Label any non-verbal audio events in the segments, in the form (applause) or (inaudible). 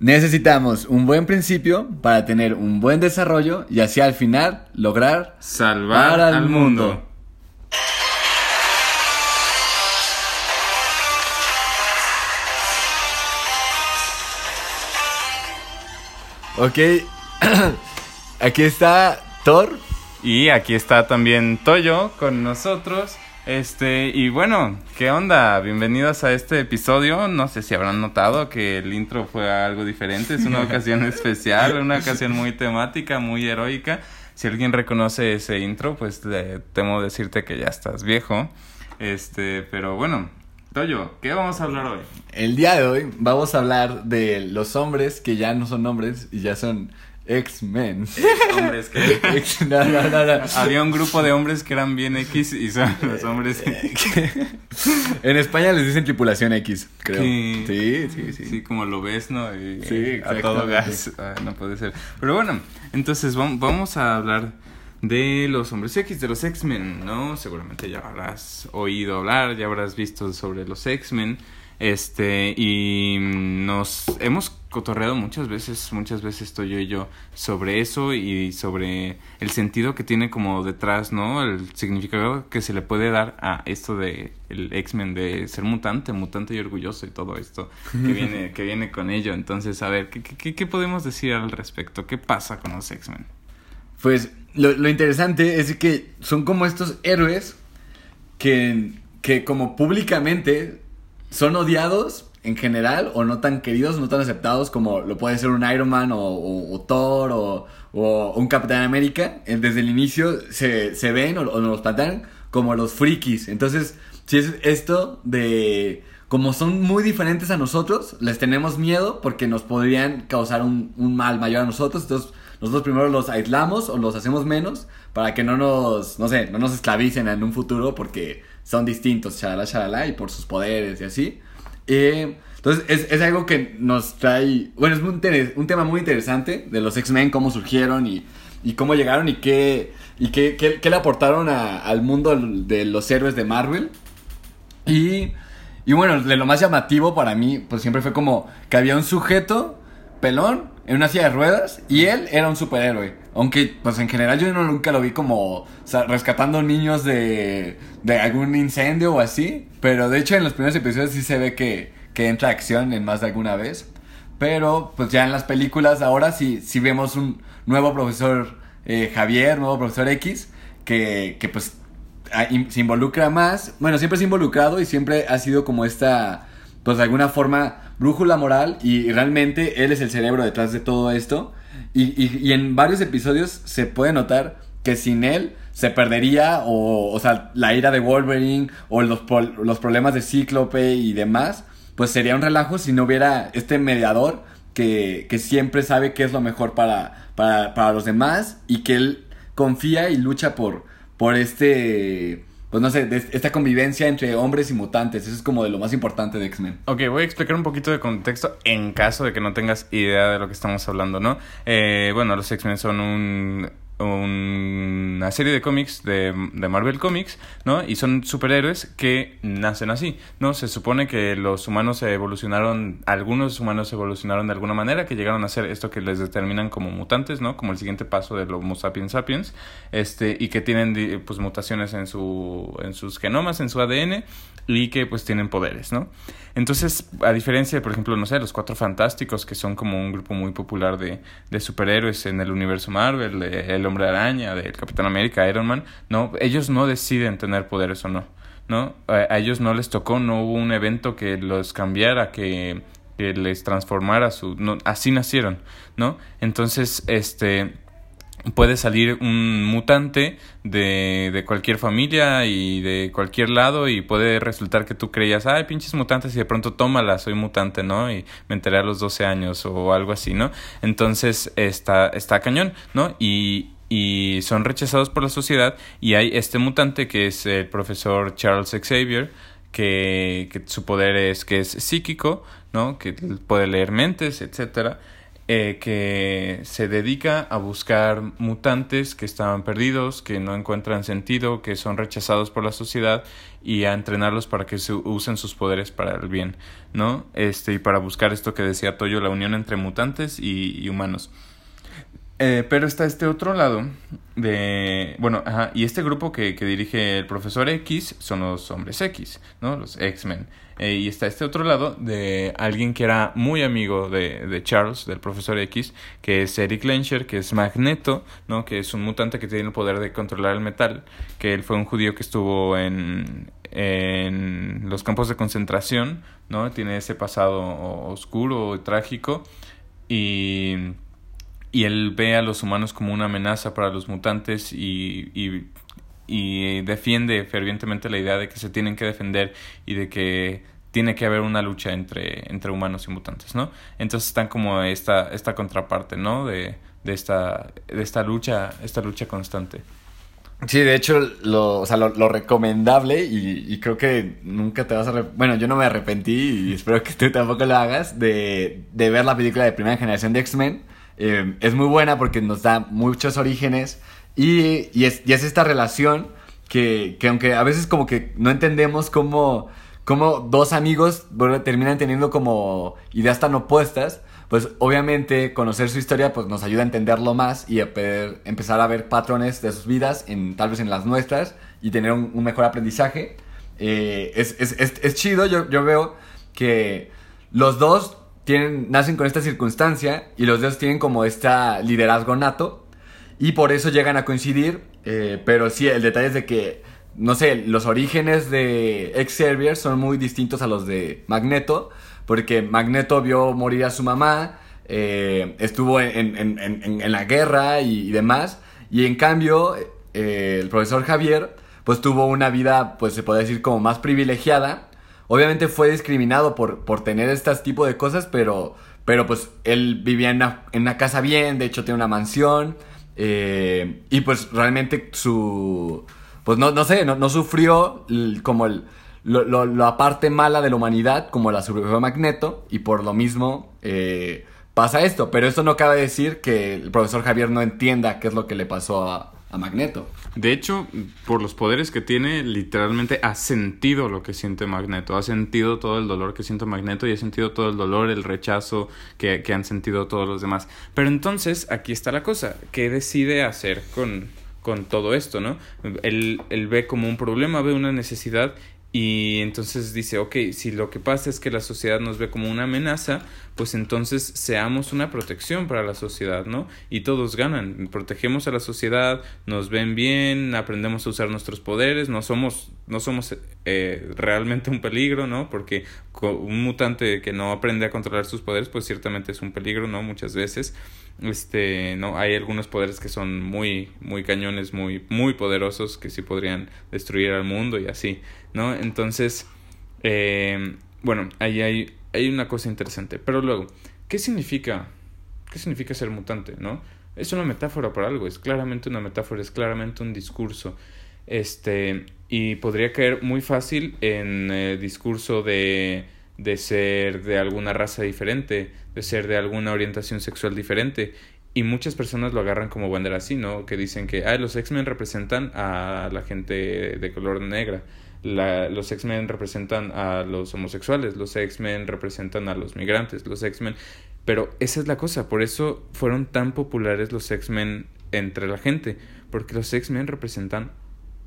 Necesitamos un buen principio para tener un buen desarrollo y así al final lograr salvar al mundo. Ok, (clears throat) aquí está Thor. Y aquí está también Toyo con nosotros. Este, y bueno, ¿qué onda? Bienvenidos a este episodio. No sé si habrán notado que el intro fue algo diferente. Es una (laughs) ocasión especial, una ocasión muy temática, muy heroica. Si alguien reconoce ese intro, pues temo decirte que ya estás viejo. Este, pero bueno, Toyo, ¿qué vamos a hablar hoy? El día de hoy vamos a hablar de los hombres que ya no son hombres y ya son X-Men. Hombres que. no, no, no, Había un grupo de hombres que eran bien X y son los hombres. en España les dicen tripulación X, creo. Sí, sí, sí. Sí, como lo ves, ¿no? sí, a todo gas. no puede ser. Pero bueno, entonces vamos a hablar de los hombres X, de los X-Men, ¿no? Seguramente ya habrás oído hablar, ya habrás visto sobre los X-Men. Este, y nos hemos cotorreado muchas veces, muchas veces estoy yo y yo sobre eso y sobre el sentido que tiene como detrás, ¿no? El significado que se le puede dar a esto de el X-Men de ser mutante, mutante y orgulloso y todo esto que viene, (laughs) que viene con ello. Entonces, a ver, ¿qué, qué, qué podemos decir al respecto? ¿Qué pasa con los X-Men? Pues lo, lo interesante es que son como estos héroes que, que como públicamente son odiados en general o no tan queridos, no tan aceptados como lo puede ser un Iron Man o, Thor o, un Capitán América. Eh, desde el inicio se, se ven o, nos plantean como los frikis. Entonces, si es esto de... Como son muy diferentes a nosotros, les tenemos miedo porque nos podrían causar un, un mal mayor a nosotros. Entonces, nosotros primero los aislamos o los hacemos menos para que no nos, no sé, no nos esclavicen en un futuro porque son distintos, charala, charala, y por sus poderes y así. Entonces, es, es, algo que nos trae. Bueno, es un, un tema muy interesante de los X-Men, cómo surgieron y, y, cómo llegaron y qué, y qué, qué, le aportaron al mundo de los héroes de Marvel. Y, y bueno, de lo más llamativo para mí, pues siempre fue como que había un sujeto pelón en una silla de ruedas y él era un superhéroe. Aunque, pues en general yo nunca lo vi como rescatando niños de, de algún incendio o así. Pero de hecho en los primeros episodios sí se ve que, que entra acción en más de alguna vez. Pero pues ya en las películas ahora sí, sí vemos un nuevo profesor eh, Javier, nuevo profesor X, que, que pues se involucra más. Bueno, siempre se ha involucrado y siempre ha sido como esta, pues de alguna forma, brújula moral y realmente él es el cerebro detrás de todo esto. Y, en varios episodios se puede notar que sin él se perdería o, o sea, la ira de Wolverine o los, los problemas de Cíclope y demás, pues sería un relajo si no hubiera este mediador que, que siempre sabe qué es lo mejor para, para, para los demás y que él confía y lucha por, por este pues no sé, esta convivencia entre hombres y mutantes. Eso es como de lo más importante de X-Men. Ok, voy a explicar un poquito de contexto en caso de que no tengas idea de lo que estamos hablando, ¿no? Eh, bueno, los X-Men son un una serie de cómics de, de, Marvel Comics, ¿no? Y son superhéroes que nacen así, ¿no? Se supone que los humanos evolucionaron, algunos humanos evolucionaron de alguna manera, que llegaron a ser esto que les determinan como mutantes, ¿no? Como el siguiente paso del Homo sapiens sapiens, este, y que tienen, pues, mutaciones en, su, en sus genomas, en su ADN, y que, pues, tienen poderes, ¿no? Entonces, a diferencia de, por ejemplo, no sé, los Cuatro Fantásticos, que son como un grupo muy popular de, de superhéroes en el universo Marvel, el Hombre Araña, del Capitán América, Iron Man, no, ellos no deciden tener poderes o no, ¿no? A, ellos no les tocó, no hubo un evento que los cambiara, que, que les transformara su, así nacieron, ¿no? Entonces, este puede salir un mutante de, de, cualquier familia y de cualquier lado y puede resultar que tú creías, ay, pinches mutantes y de pronto tómala, soy mutante, ¿no? Y me enteré a los 12 años o algo así, ¿no? Entonces está, está cañón, ¿no? Y, y son rechazados por la sociedad y hay este mutante que es el profesor Charles Xavier, que, que su poder es que es psíquico, ¿no? Que puede leer mentes, etcétera eh, que se dedica a buscar mutantes que estaban perdidos, que no encuentran sentido, que son rechazados por la sociedad y a entrenarlos para que se usen sus poderes para el bien, ¿no? Este, y para buscar esto que decía Toyo, la unión entre mutantes y, humanos. Eh, pero está este otro lado de... Bueno, ajá, y este grupo que, que dirige el profesor X son los hombres X, ¿no? Los X-Men. Eh, y está este otro lado de alguien que era muy amigo de, de, Charles, del profesor X, que es Eric Lenscher, que es Magneto, ¿no? que es un mutante que tiene el poder de controlar el metal, que él fue un judío que estuvo en, en los campos de concentración, ¿no? tiene ese pasado oscuro, y trágico, y, y él ve a los humanos como una amenaza para los mutantes y, y y defiende fervientemente la idea de que se tienen que defender y de que tiene que haber una lucha entre, entre humanos y mutantes, ¿no? Entonces están como esta, esta contraparte, ¿no? De, de, esta, de esta lucha, esta lucha constante. Sí, de hecho, lo, o sea, lo, recomendable y, creo que nunca te vas a... Bueno, yo no me arrepentí y espero que tú tampoco lo hagas de, de ver la película de primera generación de X-Men. Eh, es muy buena porque nos da muchos orígenes y, y, es, y es esta relación que, que, aunque a veces como que no entendemos cómo, cómo dos amigos terminan teniendo como ideas tan opuestas, pues obviamente conocer su historia pues nos ayuda a entenderlo más y a poder empezar a ver patrones de sus vidas, en, tal vez en las nuestras, y tener un, mejor aprendizaje. Eh, es, es, es, chido, yo, yo veo que los dos tienen, nacen con esta circunstancia y los dos tienen como este liderazgo nato y por eso llegan a coincidir. Eh, pero sí, el detalle es de que, no sé, los orígenes de Xavier son muy distintos a los de Magneto. Porque Magneto vio morir a su mamá, eh, estuvo en, en, en, en, la guerra y, demás. Y en cambio, eh, el profesor Javier, pues tuvo una vida, pues se puede decir como más privilegiada. Obviamente fue discriminado por, por tener este tipo de cosas, pero, pero pues él vivía en una, casa bien, de hecho tiene una mansión. Eh, y pues realmente su... Pues no, no sé, no, sufrió como el, la parte mala de la humanidad como la sufrió Magneto y por lo mismo eh, pasa esto. Pero esto no cabe decir que el profesor Javier no entienda qué es lo que le pasó a, a Magneto. De hecho, por los poderes que tiene, literalmente ha sentido lo que siente Magneto, ha sentido todo el dolor que siente Magneto y ha sentido todo el dolor, el rechazo que, que han sentido todos los demás. Pero entonces, aquí está la cosa, ¿qué decide hacer con, con todo esto, ¿no? Él, él ve como un problema, ve una necesidad y entonces dice, ok, si lo que pasa es que la sociedad nos ve como una amenaza, pues entonces seamos una protección para la sociedad, ¿no? Y todos ganan, protegemos a la sociedad, nos ven bien, aprendemos a usar nuestros poderes, no somos, no somos eh, realmente un peligro, ¿no? Porque un mutante que no aprende a controlar sus poderes, pues ciertamente es un peligro, ¿no? Muchas veces este no hay algunos poderes que son muy muy cañones muy muy poderosos que sí podrían destruir al mundo y así no entonces eh, bueno ahí hay hay una cosa interesante. Pero luego qué significa qué significa ser mutante no es una metáfora para algo es claramente una metáfora es claramente un discurso. Este y podría caer muy fácil en el discurso de de ser de alguna raza diferente, de ser de alguna orientación sexual diferente. Y muchas personas lo agarran como bandera así, ¿no? Que dicen que ah, los X-Men representan a la gente de color negra, los X-Men representan a los homosexuales, los X-Men representan a los migrantes, los X-Men... Pero esa es la cosa, por eso fueron tan populares los X-Men entre la gente, porque los X-Men representan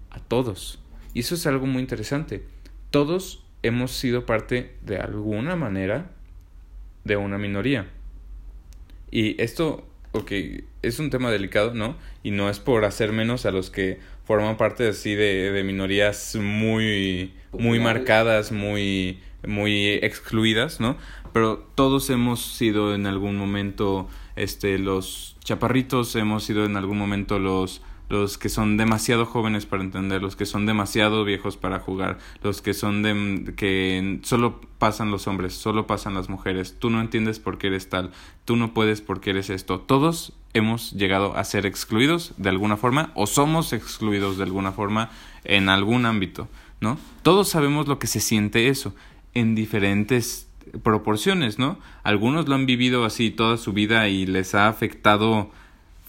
a todos. Y eso es algo muy interesante. Todos hemos sido parte de alguna manera de una minoría. Y esto, ok, es un tema delicado, ¿no? Y no es por hacer menos a los que forman parte así de, de minorías muy, muy marcadas, muy, muy excluidas, ¿no? Pero todos hemos sido en algún momento este, los chaparritos, hemos sido en algún momento los los que son demasiado jóvenes para entender, los que son demasiado viejos para jugar, los que son de que solo pasan los hombres, solo pasan las mujeres, tú no entiendes por qué eres tal, tú no puedes porque eres esto. Todos hemos llegado a ser excluidos de alguna forma o somos excluidos de alguna forma en algún ámbito, ¿no? Todos sabemos lo que se siente eso en diferentes proporciones, ¿no? Algunos lo han vivido así toda su vida y les ha afectado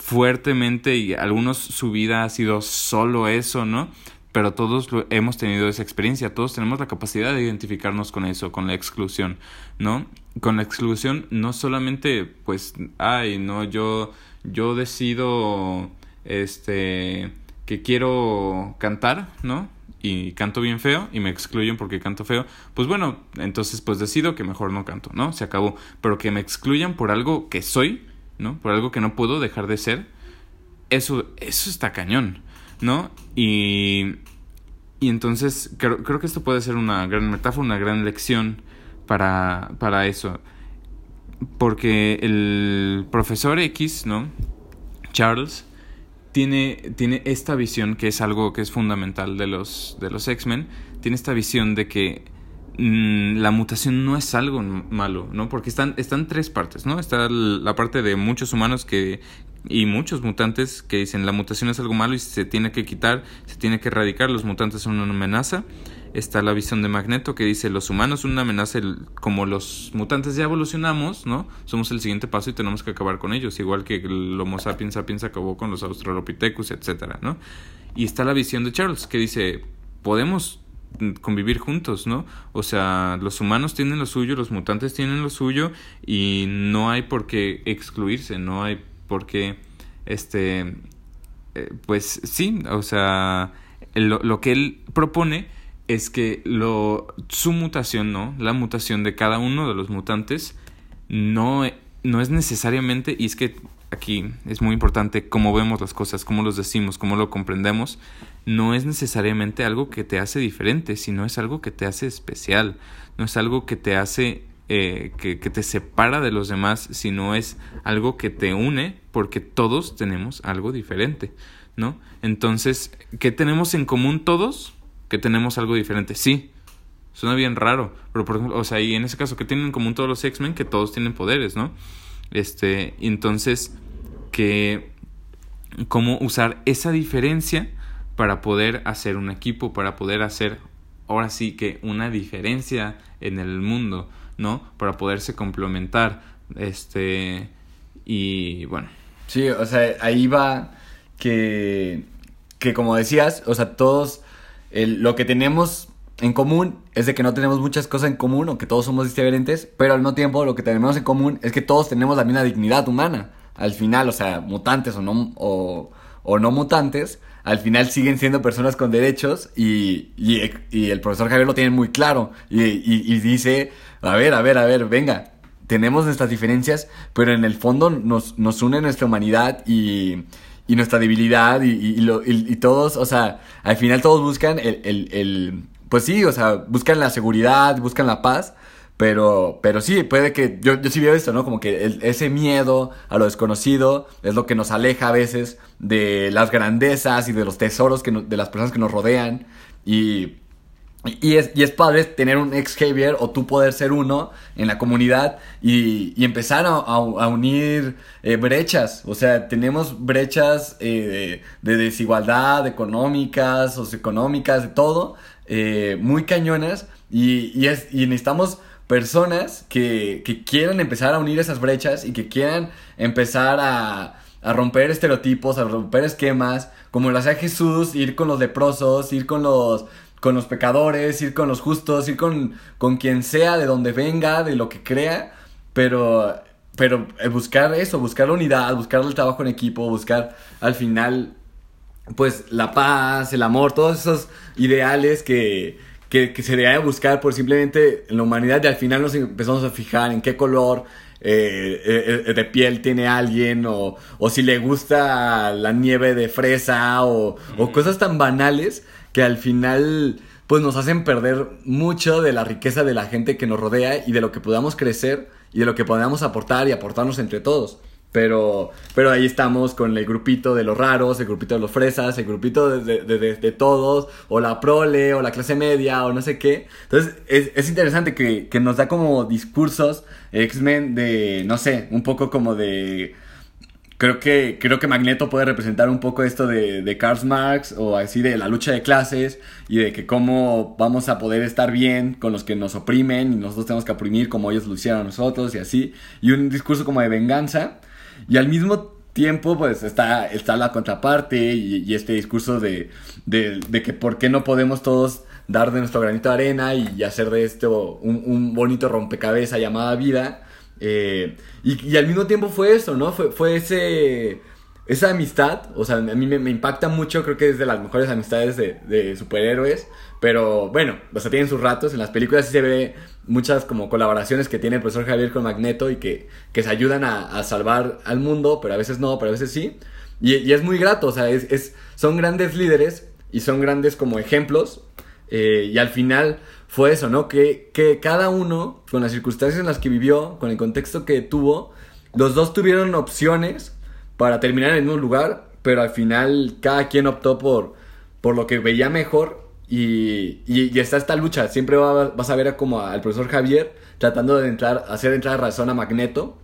fuertemente y algunos su vida ha sido solo eso, ¿no? Pero todos lo, hemos tenido esa experiencia, todos tenemos la capacidad de identificarnos con eso, con la exclusión, ¿no? Con la exclusión no solamente pues, ay, no, yo yo decido este que quiero cantar, ¿no? Y canto bien feo y me excluyen porque canto feo, pues bueno, entonces pues decido que mejor no canto, ¿no? Se acabó. Pero que me excluyan por algo que soy, ¿no? Por algo que no puedo dejar de ser, eso, eso está cañón, ¿no? Y, y entonces creo, creo que esto puede ser una gran metáfora, una gran lección para, para eso. Porque el profesor X, ¿no? Charles, tiene, tiene esta visión que es algo que es fundamental de los, de los X-Men. Tiene esta visión de que mm, la mutación no es algo malo, ¿no? Porque están, están tres partes, ¿no? Está la parte de muchos humanos que y muchos mutantes que dicen la mutación es algo malo y se tiene que quitar, se tiene que erradicar, los mutantes son una amenaza está la visión de Magneto que dice los humanos son una amenaza, como los mutantes ya evolucionamos, ¿no? Somos el siguiente paso y tenemos que acabar con ellos, igual que el Homo sapiens sapiens acabó con los Australopithecus, etcétera, ¿no? Y está la visión de Charles que dice podemos convivir juntos, ¿no? O sea, los humanos tienen lo suyo, los mutantes tienen lo suyo y no hay por qué excluirse, no hay por qué, este, eh, pues sí, o sea, lo, lo que él propone es que lo, su mutación, ¿no? La mutación de cada uno de los mutantes no, no es necesariamente, y es que aquí es muy importante cómo vemos las cosas, cómo los decimos, cómo lo comprendemos, no es necesariamente algo que te hace diferente, sino es algo que te hace especial, no es algo que te hace, eh, que, que te separa de los demás, sino es algo que te une porque todos tenemos algo diferente, ¿no? Entonces, ¿qué tenemos en común todos? que tenemos algo diferente. Sí, suena bien raro, pero por ejemplo, o sea, y en ese caso que tienen en común todos los X-Men, que todos tienen poderes, ¿no? Este, entonces, que cómo usar esa diferencia para poder hacer un equipo, para poder hacer ahora sí que una diferencia en el mundo, ¿no? Para poderse complementar, este, y bueno. Sí, o sea, ahí va que, que como decías, o sea, todos lo que tenemos en común es de que no tenemos muchas cosas en común o que todos somos diferentes, pero al mismo tiempo lo que tenemos en común es que todos tenemos la misma dignidad humana. Al final, o sea, mutantes o no, o, no mutantes, al final siguen siendo personas con derechos y, y, el profesor Javier lo tiene muy claro y, y, dice, a ver, a ver, a ver, venga, tenemos nuestras diferencias, pero en el fondo nos, nos une nuestra humanidad y, y nuestra debilidad y, y, lo, y, todos, o sea, al final todos buscan el, el, el, pues sí, o sea, buscan la seguridad, buscan la paz, pero, pero sí, puede que, yo, yo sí veo esto, ¿no? Como que ese miedo a lo desconocido es lo que nos aleja a veces de las grandezas y de los tesoros que de las personas que nos rodean y y es, y es padre tener un ex Javier o tú poder ser uno en la comunidad y, y empezar a, a, unir eh, brechas. O sea, tenemos brechas eh, de, desigualdad económicas, socioeconómicas, de todo, eh, muy cañonas. Y, y, es, y necesitamos personas que, que quieran empezar a unir esas brechas y que quieran empezar a, a romper estereotipos, a romper esquemas, como lo hacía Jesús, ir con los leprosos, ir con los con los pecadores, ir con los justos, ir con, con quien sea, de donde venga, de lo que crea, pero, pero eh, buscar eso, buscar la unidad, buscar el trabajo en equipo, buscar al final, pues la paz, el amor, todos esos ideales que, que, que se debe buscar por simplemente en la humanidad y al final nos empezamos a fijar en qué color, eh, eh, de piel tiene alguien o, o, si le gusta la nieve de fresa o, o, cosas tan banales que al final pues nos hacen perder mucho de la riqueza de la gente que nos rodea y de lo que podamos crecer y de lo que podamos aportar y aportarnos entre todos. Pero, pero ahí estamos con el grupito de los raros, el grupito de los fresas, el grupito de, de, de, todos, o la prole, o la clase media, o no sé qué. Entonces es, es interesante que, que nos da como discursos X-Men de, no sé, un poco como de creo que, creo que Magneto puede representar un poco esto de, de Karl Marx o así de la lucha de clases y de que cómo vamos a poder estar bien con los que nos oprimen y nosotros tenemos que oprimir como ellos lo hicieron a nosotros y así. Y un discurso como de venganza. Y al mismo tiempo, pues está, está la contraparte y, este discurso de, de, que por qué no podemos todos dar de nuestro granito de arena y, hacer de esto un, un bonito rompecabezas llamada vida. Eh, y, y, al mismo tiempo fue eso, ¿no? Fue, fue ese, esa amistad, o sea, a mí me, me, impacta mucho, creo que es de las mejores amistades de, de, superhéroes, pero bueno, o sea, tienen sus ratos, en las películas sí se ve muchas como colaboraciones que tiene el profesor Javier con Magneto y que, que se ayudan a, salvar al mundo, pero a veces no, pero a veces sí, y, y es muy grato, o sea, es, es, son grandes líderes y son grandes como ejemplos, eh, y al final fue eso, ¿no? Que, que cada uno, con las circunstancias en las que vivió, con el contexto que tuvo, los dos tuvieron opciones para terminar en un lugar, pero al final cada quien optó por, por lo que veía mejor y, está esta lucha. Siempre va, vas a ver como al profesor Javier tratando de entrar, hacer entrar razón a Magneto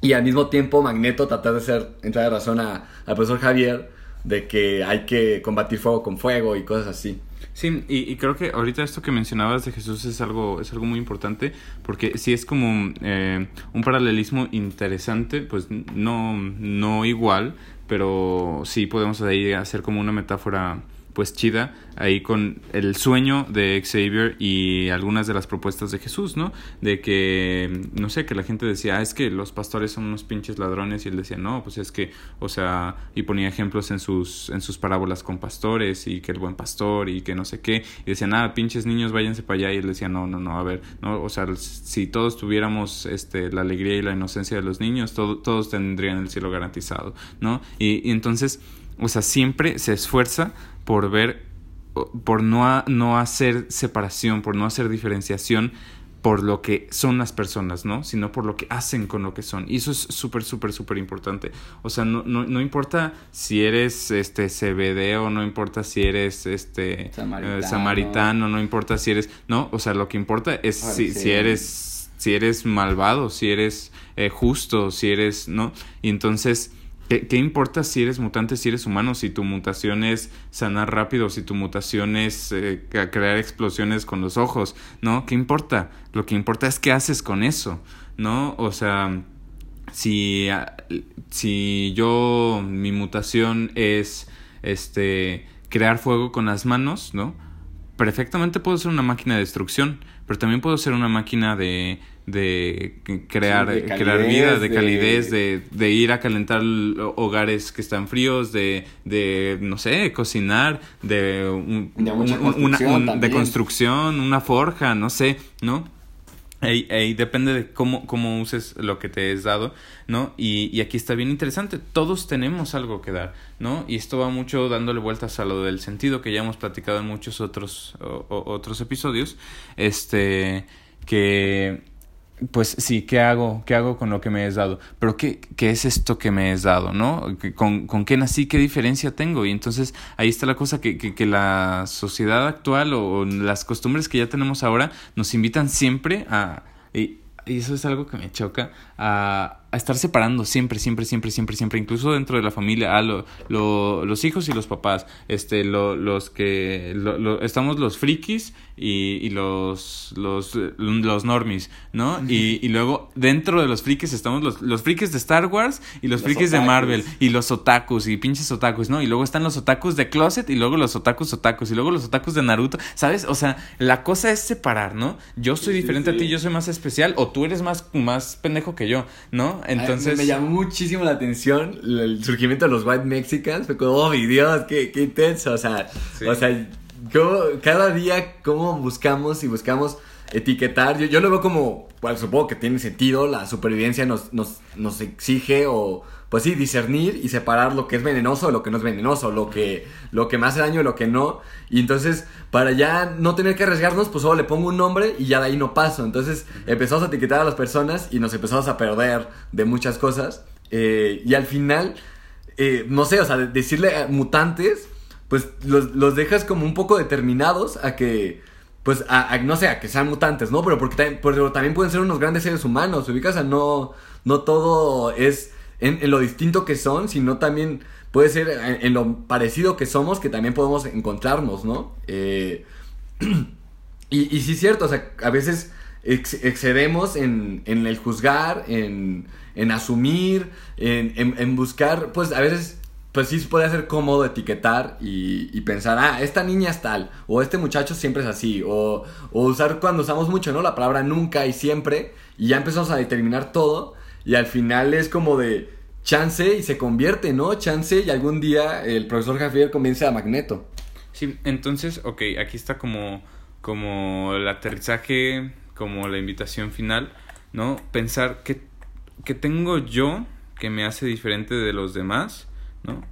y al mismo tiempo Magneto tratar de hacer entrar de razón a, al profesor Javier de que hay que combatir fuego con fuego y cosas así. Sí, y, y, creo que ahorita esto que mencionabas de Jesús es algo, es algo muy importante, porque sí es como eh, un paralelismo interesante, pues no, no igual, pero sí podemos ahí hacer como una metáfora pues chida ahí con el sueño de Xavier y algunas de las propuestas de Jesús, ¿no? De que, no sé, que la gente decía, ah, es que los pastores son unos pinches ladrones y él decía, no, pues es que, o sea, y ponía ejemplos en sus, en sus parábolas con pastores y que el buen pastor y que no sé qué, y decían, ah, pinches niños, váyanse para allá y él decía, no, no, no, a ver, no, o sea, si todos tuviéramos este, la alegría y la inocencia de los niños, todo, todos tendrían el cielo garantizado, ¿no? Y, y entonces, o sea, siempre se esfuerza por ver, por no, a, no hacer separación, por no hacer diferenciación por lo que son las personas, ¿no? Sino por lo que hacen con lo que son. Y eso es súper, súper, súper importante. O sea, no, no, no, importa si eres este CBD o no importa si eres este samaritano. Eh, samaritano, no importa si eres, no, o sea, lo que importa es si, si eres si eres malvado, si eres eh, justo, si eres, ¿no? Y entonces ¿Qué, ¿Qué, importa si eres mutante, si eres humano, si tu mutación es sanar rápido, si tu mutación es eh, crear explosiones con los ojos? ¿No? ¿Qué importa? Lo que importa es qué haces con eso, ¿no? O sea, si, si yo, mi mutación es este crear fuego con las manos, ¿no? Perfectamente puedo ser una máquina de destrucción, pero también puedo ser una máquina de de crear, sí, de calidez, crear vida, de calidez, de... de... De, ir a calentar hogares que están fríos, de, de no sé, cocinar, de, un, de un, construcción una, un, de construcción, una forja, no sé, ¿no? Ahí, ahí, depende de cómo, cómo uses lo que te es dado, ¿no? Y, y, aquí está bien interesante, todos tenemos algo que dar, ¿no? Y esto va mucho dándole vueltas a lo del sentido que ya hemos platicado en muchos otros, o, o, otros episodios, este, que pues sí, ¿qué hago? ¿Qué hago con lo que me es dado? Pero ¿qué, qué es esto que me es dado? ¿No? ¿Con, ¿Con qué nací? ¿Qué diferencia tengo? Y entonces ahí está la cosa que, que, que la sociedad actual o, o, las costumbres que ya tenemos ahora nos invitan siempre a... Y, y eso es algo que me choca, a, a, estar separando siempre, siempre, siempre, siempre, siempre, incluso dentro de la familia, a lo, lo, los hijos y los papás, este, lo, los que, lo, estamos los frikis y, y los, los, los normies, ¿no? Y, y, luego dentro de los frikis estamos los, los frikis de Star Wars y los, los frikis otakus. de Marvel y los otakus y pinches otakus, ¿no? Y luego están los otakus de Closet y luego los otakus otakus y luego los otakus de Naruto, ¿sabes? O sea, la cosa es separar, ¿no? Yo soy sí, diferente sí, sí. a ti, yo soy más especial o tú eres más, más pendejo que yo, ¿no? Entonces... Me llamó muchísimo la atención el surgimiento de los White Mexicans. Fue como, oh, mi Dios, qué, qué intenso. O sea, sí. o sea yo, cada día, cómo buscamos y buscamos etiquetar. Yo, yo lo veo como, bueno, supongo que tiene sentido. La supervivencia nos, nos, nos exige o, pues sí, discernir y separar lo que es venenoso de lo que no es venenoso, lo que, lo que me hace daño y lo que no. Y entonces, para ya no tener que arriesgarnos, pues solo le pongo un nombre y ya de ahí no paso. Entonces empezamos a etiquetar a las personas y nos empezamos a perder de muchas cosas. Eh, y al final, eh, no sé, o sea, decirle a mutantes, pues los, los dejas como un poco determinados a que pues, a, a, no sé, a que sean mutantes, ¿no? Pero porque también, pero también pueden ser unos grandes seres humanos, ubicas, o sea, no, no todo es en, lo distinto que son, sino también puede ser en, lo parecido que somos que también podemos encontrarnos, ¿no? Eh, (clears throat) y, y sí es cierto, o sea, a veces excedemos en, en, el juzgar, en, asumir, en, en, buscar, pues a veces, pues sí puede ser cómodo etiquetar y, y, pensar, ah, esta niña es tal, o este muchacho siempre es así, o, o usar cuando usamos mucho, ¿no? La palabra nunca y siempre, y ya empezamos a determinar todo, y al final es como de chance y se convierte, ¿no? Chance y algún día el profesor Javier comience a Magneto. Sí, entonces, ok, aquí está como, como el aterrizaje como la invitación final, ¿no? Pensar qué, qué tengo yo que me hace diferente de los demás, ¿no?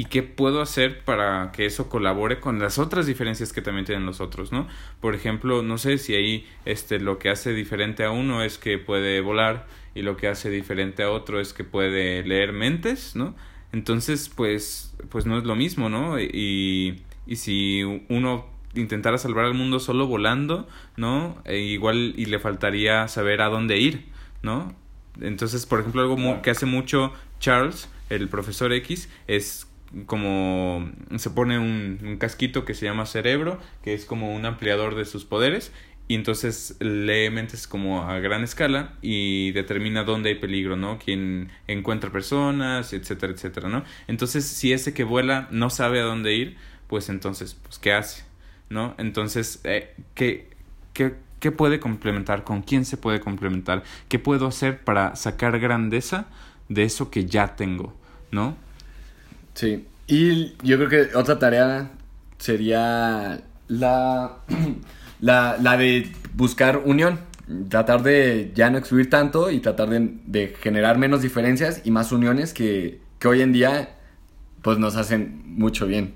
y qué puedo hacer para que eso colabore con las otras diferencias que también tienen los otros, ¿no? Por ejemplo, no sé si ahí este lo que hace diferente a uno es que puede volar y lo que hace diferente a otro es que puede leer mentes, ¿no? Entonces, pues pues no es lo mismo, ¿no? Y y si uno intentara salvar al mundo solo volando, ¿no? E igual y le faltaría saber a dónde ir, ¿no? Entonces, por ejemplo, algo que hace mucho Charles, el profesor X, es como se pone un, un, casquito que se llama cerebro, que es como un ampliador de sus poderes, y entonces lee mentes como a gran escala y determina dónde hay peligro, ¿no? Quién encuentra personas, etcétera, etcétera, ¿no? Entonces, si ese que vuela no sabe a dónde ir, pues entonces, pues, ¿qué hace? ¿no? Entonces, eh, ¿qué, qué, qué puede complementar? ¿Con quién se puede complementar? ¿Qué puedo hacer para sacar grandeza de eso que ya tengo, ¿no? Sí, y yo creo que otra tarea sería la, (clears throat) la, la de buscar unión, tratar de ya no excluir tanto y tratar de, de generar menos diferencias y más uniones que, que hoy en día pues nos hacen mucho bien.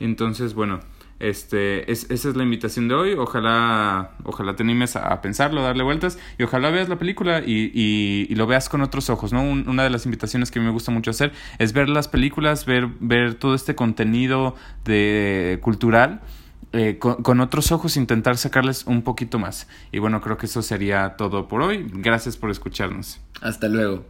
Entonces, bueno, este, es, esa es la invitación de hoy. Ojalá, ojalá te animes a, pensarlo, a darle vueltas y ojalá veas la película y, y, lo veas con otros ojos, ¿no? una de las invitaciones que me gusta mucho hacer es ver las películas, ver, ver todo este contenido de cultural. Eh, con, con, otros ojos intentar sacarles un poquito más. Y bueno, creo que eso sería todo por hoy. Gracias por escucharnos. Hasta luego.